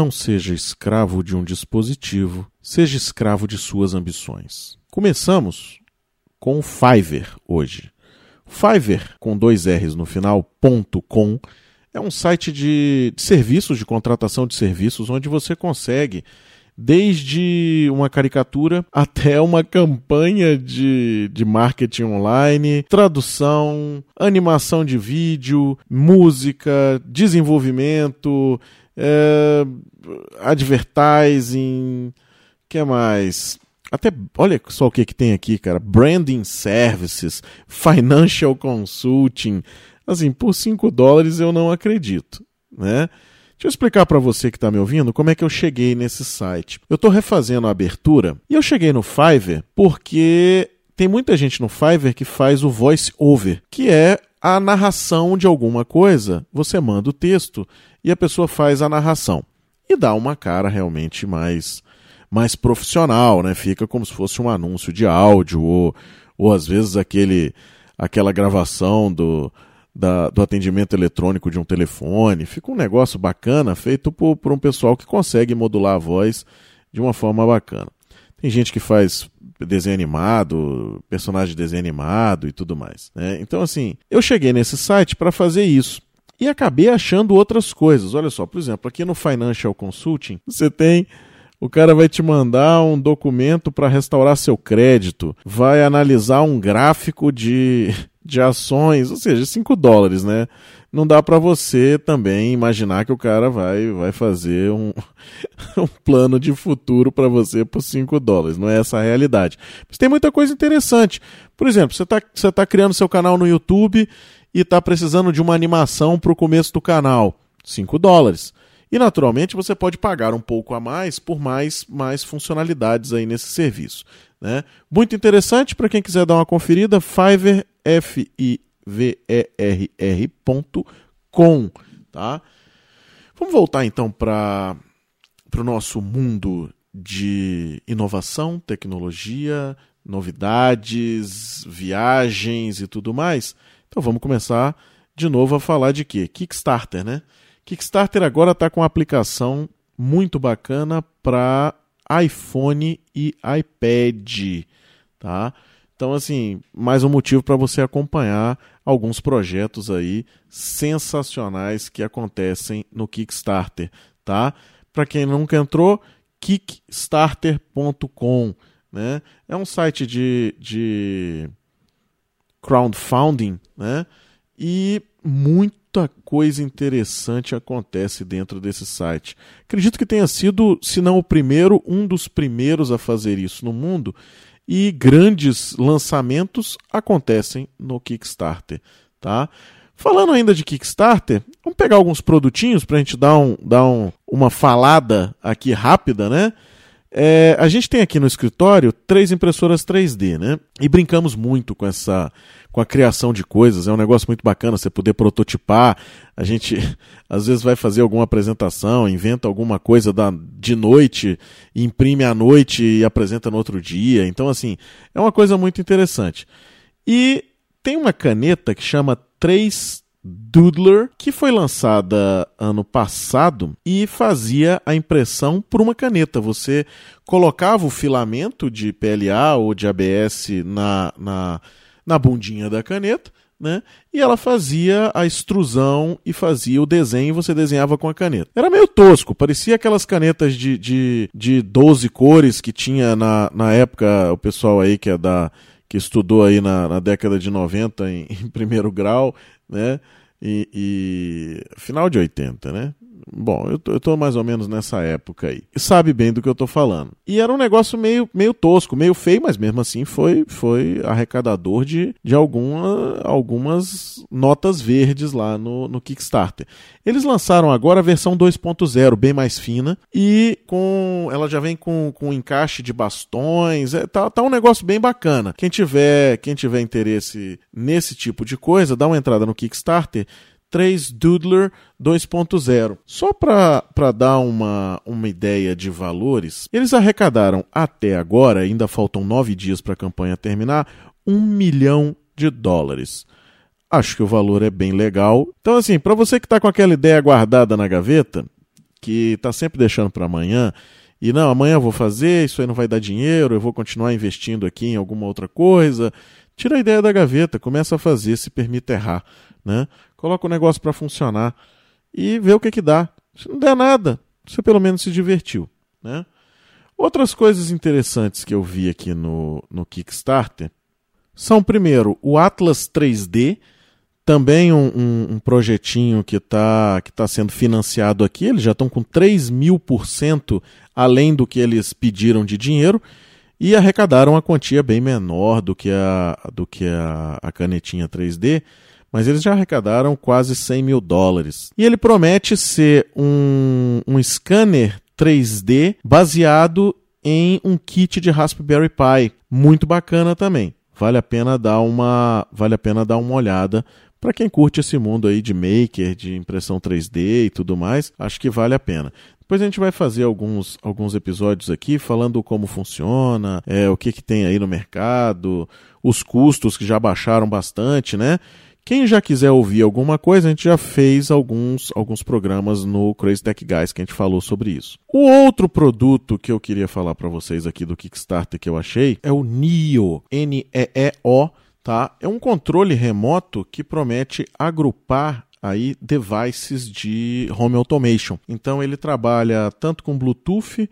Não seja escravo de um dispositivo, seja escravo de suas ambições. Começamos com o Fiverr hoje. Fiverr, com dois R's no final, ponto .com, é um site de, de serviços, de contratação de serviços, onde você consegue desde uma caricatura até uma campanha de, de marketing online, tradução, animação de vídeo, música, desenvolvimento, é, advertising, que mais? Até, olha só o que, que tem aqui, cara. Branding services, financial consulting. Assim, por 5 dólares eu não acredito, né? Deixa eu explicar para você que está me ouvindo como é que eu cheguei nesse site. Eu estou refazendo a abertura e eu cheguei no Fiverr porque tem muita gente no Fiverr que faz o voice over, que é a narração de alguma coisa. Você manda o texto e a pessoa faz a narração e dá uma cara realmente mais mais profissional, né? Fica como se fosse um anúncio de áudio ou, ou às vezes aquele aquela gravação do, da, do atendimento eletrônico de um telefone. Fica um negócio bacana feito por, por um pessoal que consegue modular a voz de uma forma bacana. Tem gente que faz desenho animado, personagem de desenho animado e tudo mais. Né? Então, assim, eu cheguei nesse site para fazer isso. E acabei achando outras coisas. Olha só, por exemplo, aqui no Financial Consulting, você tem o cara vai te mandar um documento para restaurar seu crédito, vai analisar um gráfico de, de ações, ou seja, 5 dólares, né? Não dá para você também imaginar que o cara vai, vai fazer um, um plano de futuro para você por 5 dólares. Não é essa a realidade. Mas tem muita coisa interessante. Por exemplo, você está você tá criando seu canal no YouTube e está precisando de uma animação para o começo do canal. 5 dólares. E naturalmente você pode pagar um pouco a mais por mais, mais funcionalidades aí nesse serviço. Né? Muito interessante para quem quiser dar uma conferida, Fiverr, F-I-V-E-R-R.com. Tá? Vamos voltar então para o nosso mundo de inovação, tecnologia, novidades, viagens e tudo mais. Então vamos começar de novo a falar de quê? Kickstarter, né? Kickstarter agora está com uma aplicação muito bacana para iPhone e iPad, tá? Então, assim, mais um motivo para você acompanhar alguns projetos aí sensacionais que acontecem no Kickstarter, tá? Para quem nunca entrou, kickstarter.com, né? É um site de, de crowdfunding, né? E muita coisa interessante acontece dentro desse site. Acredito que tenha sido, se não o primeiro, um dos primeiros a fazer isso no mundo. E grandes lançamentos acontecem no Kickstarter, tá? Falando ainda de Kickstarter, vamos pegar alguns produtinhos para a gente dar, um, dar um, uma falada aqui rápida, né? É, a gente tem aqui no escritório três impressoras 3D, né? E brincamos muito com essa, com a criação de coisas. É um negócio muito bacana você poder prototipar. A gente às vezes vai fazer alguma apresentação, inventa alguma coisa da, de noite, imprime à noite e apresenta no outro dia. Então, assim, é uma coisa muito interessante. E tem uma caneta que chama 3 Doodler, que foi lançada ano passado e fazia a impressão por uma caneta. Você colocava o filamento de PLA ou de ABS na, na, na bundinha da caneta, né? E ela fazia a extrusão e fazia o desenho e você desenhava com a caneta. Era meio tosco, parecia aquelas canetas de, de, de 12 cores que tinha na, na época o pessoal aí que é da que estudou aí na, na década de 90 em, em primeiro grau, né? E, e, final de 80, né? Bom, eu tô, eu tô, mais ou menos nessa época aí. Sabe bem do que eu tô falando. E era um negócio meio, meio tosco, meio feio, mas mesmo assim foi, foi arrecadador de, de alguma, algumas notas verdes lá no, no Kickstarter. Eles lançaram agora a versão 2.0, bem mais fina, e com ela já vem com, com encaixe de bastões, é, tá, tá um negócio bem bacana. Quem tiver, quem tiver interesse nesse tipo de coisa, dá uma entrada no Kickstarter 3 Doodler 2.0. Só para dar uma, uma ideia de valores, eles arrecadaram até agora, ainda faltam nove dias para a campanha terminar, um milhão de dólares. Acho que o valor é bem legal. Então, assim, para você que está com aquela ideia guardada na gaveta, que está sempre deixando para amanhã, e não, amanhã eu vou fazer, isso aí não vai dar dinheiro, eu vou continuar investindo aqui em alguma outra coisa. Tira a ideia da gaveta, começa a fazer, se permite errar, né? Coloca o negócio para funcionar e vê o que que dá. Se não der nada, você pelo menos se divertiu, né? Outras coisas interessantes que eu vi aqui no, no Kickstarter são, primeiro, o Atlas 3D, também um, um, um projetinho que está que tá sendo financiado aqui. Eles já estão com 3 mil por cento além do que eles pediram de dinheiro e arrecadaram uma quantia bem menor do que a, do que a, a canetinha 3D, mas eles já arrecadaram quase 100 mil dólares. E ele promete ser um, um scanner 3D baseado em um kit de Raspberry Pi, muito bacana também. Vale a pena dar uma, vale a pena dar uma olhada para quem curte esse mundo aí de maker, de impressão 3D e tudo mais, acho que vale a pena. Depois a gente vai fazer alguns, alguns episódios aqui falando como funciona, é, o que, que tem aí no mercado, os custos que já baixaram bastante, né? Quem já quiser ouvir alguma coisa, a gente já fez alguns, alguns programas no Crazy Tech Guys que a gente falou sobre isso. O outro produto que eu queria falar para vocês aqui do Kickstarter que eu achei é o NEO, N-E-E-O, tá? É um controle remoto que promete agrupar aí devices de home automation. Então ele trabalha tanto com Bluetooth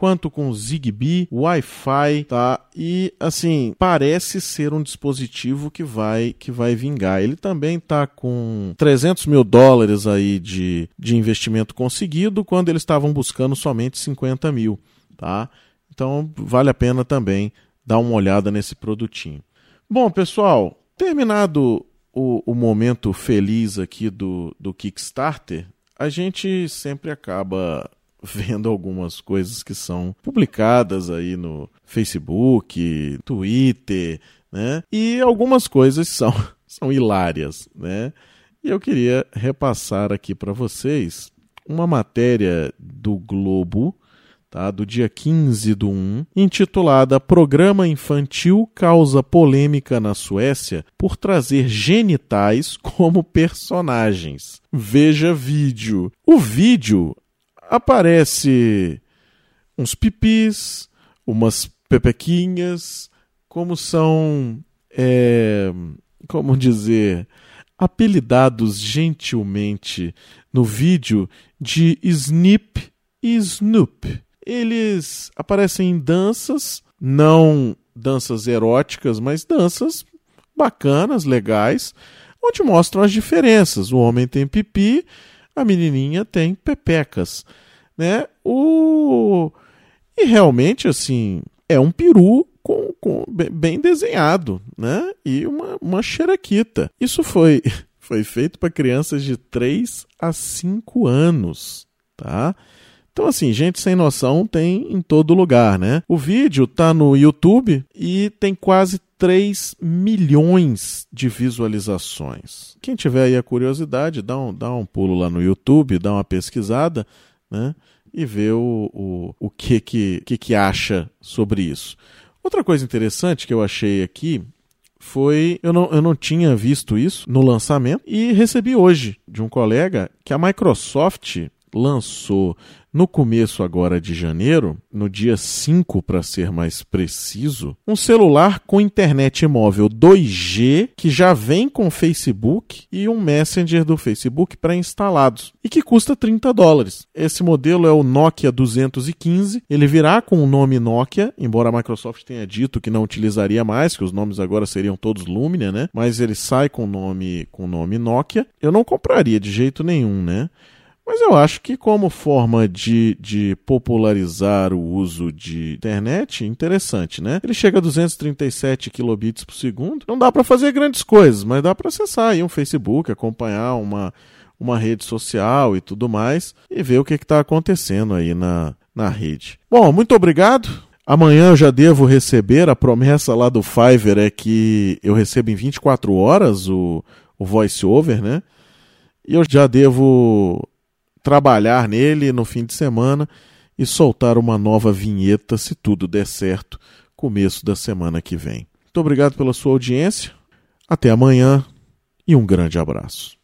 quanto com Zigbee, Wi-Fi, tá? E assim, parece ser um dispositivo que vai que vai vingar. Ele também tá com 300 mil dólares aí de, de investimento conseguido, quando eles estavam buscando somente 50 mil, tá? Então vale a pena também dar uma olhada nesse produtinho. Bom, pessoal, terminado o, o momento feliz aqui do, do Kickstarter, a gente sempre acaba vendo algumas coisas que são publicadas aí no Facebook, Twitter, né? E algumas coisas são, são hilárias, né? E eu queria repassar aqui para vocês uma matéria do Globo tá, do dia 15 do 1, intitulada Programa Infantil Causa Polêmica na Suécia por trazer genitais como personagens. Veja vídeo. O vídeo aparece uns pipis, umas pepequinhas, como são, é, como dizer, apelidados gentilmente no vídeo de Snip e Snoop eles aparecem em danças, não danças eróticas, mas danças bacanas, legais, onde mostram as diferenças. O homem tem pipi, a menininha tem pepecas, né? O e realmente assim é um peru com, com bem desenhado, né? E uma, uma xerequita. Isso foi foi feito para crianças de 3 a 5 anos, tá? Então, assim, gente sem noção tem em todo lugar, né? O vídeo tá no YouTube e tem quase 3 milhões de visualizações. Quem tiver aí a curiosidade, dá um, dá um pulo lá no YouTube, dá uma pesquisada, né? E vê o, o, o que, que, que, que acha sobre isso. Outra coisa interessante que eu achei aqui foi. Eu não, eu não tinha visto isso no lançamento e recebi hoje de um colega que a Microsoft lançou no começo agora de janeiro, no dia 5 para ser mais preciso, um celular com internet móvel 2G que já vem com Facebook e um Messenger do Facebook pré-instalados e que custa 30 dólares. Esse modelo é o Nokia 215, ele virá com o nome Nokia, embora a Microsoft tenha dito que não utilizaria mais, que os nomes agora seriam todos Lumia, né? Mas ele sai com o nome com o nome Nokia. Eu não compraria de jeito nenhum, né? Mas eu acho que, como forma de, de popularizar o uso de internet, interessante, né? Ele chega a 237 kilobits por segundo. Não dá para fazer grandes coisas, mas dá para acessar aí um Facebook, acompanhar uma, uma rede social e tudo mais, e ver o que está acontecendo aí na, na rede. Bom, muito obrigado. Amanhã eu já devo receber, a promessa lá do Fiverr é que eu recebo em 24 horas o, o voice over, né? E eu já devo trabalhar nele no fim de semana e soltar uma nova vinheta, se tudo der certo, começo da semana que vem. Muito obrigado pela sua audiência, até amanhã e um grande abraço.